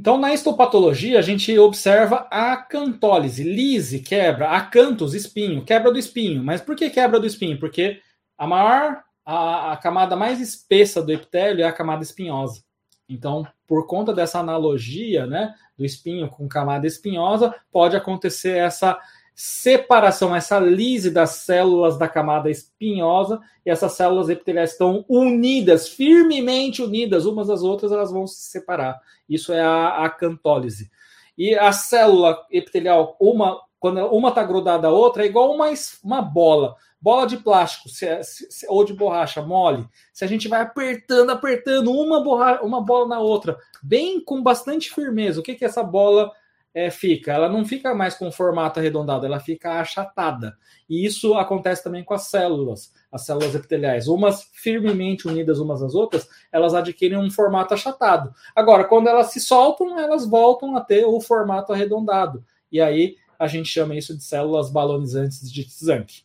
Então, na histopatologia, a gente observa a cantólise, lise, quebra, acantos, espinho, quebra do espinho. Mas por que quebra do espinho? Porque a maior, a, a camada mais espessa do epitélio é a camada espinhosa. Então, por conta dessa analogia, né, do espinho com camada espinhosa, pode acontecer essa separação, essa lise das células da camada espinhosa, e essas células epiteliais estão unidas, firmemente unidas umas às outras, elas vão se separar. Isso é a acantólise. E a célula epitelial, uma quando uma está grudada à outra, é igual uma, uma bola. Bola de plástico se, é, se, ou de borracha mole. Se a gente vai apertando, apertando uma, borra, uma bola na outra, bem com bastante firmeza, o que, que essa bola é, fica? Ela não fica mais com formato arredondado, ela fica achatada. E isso acontece também com as células, as células epiteliais. Umas firmemente unidas umas às outras, elas adquirem um formato achatado. Agora, quando elas se soltam, elas voltam a ter o formato arredondado. E aí a gente chama isso de células balonizantes de Tzanck.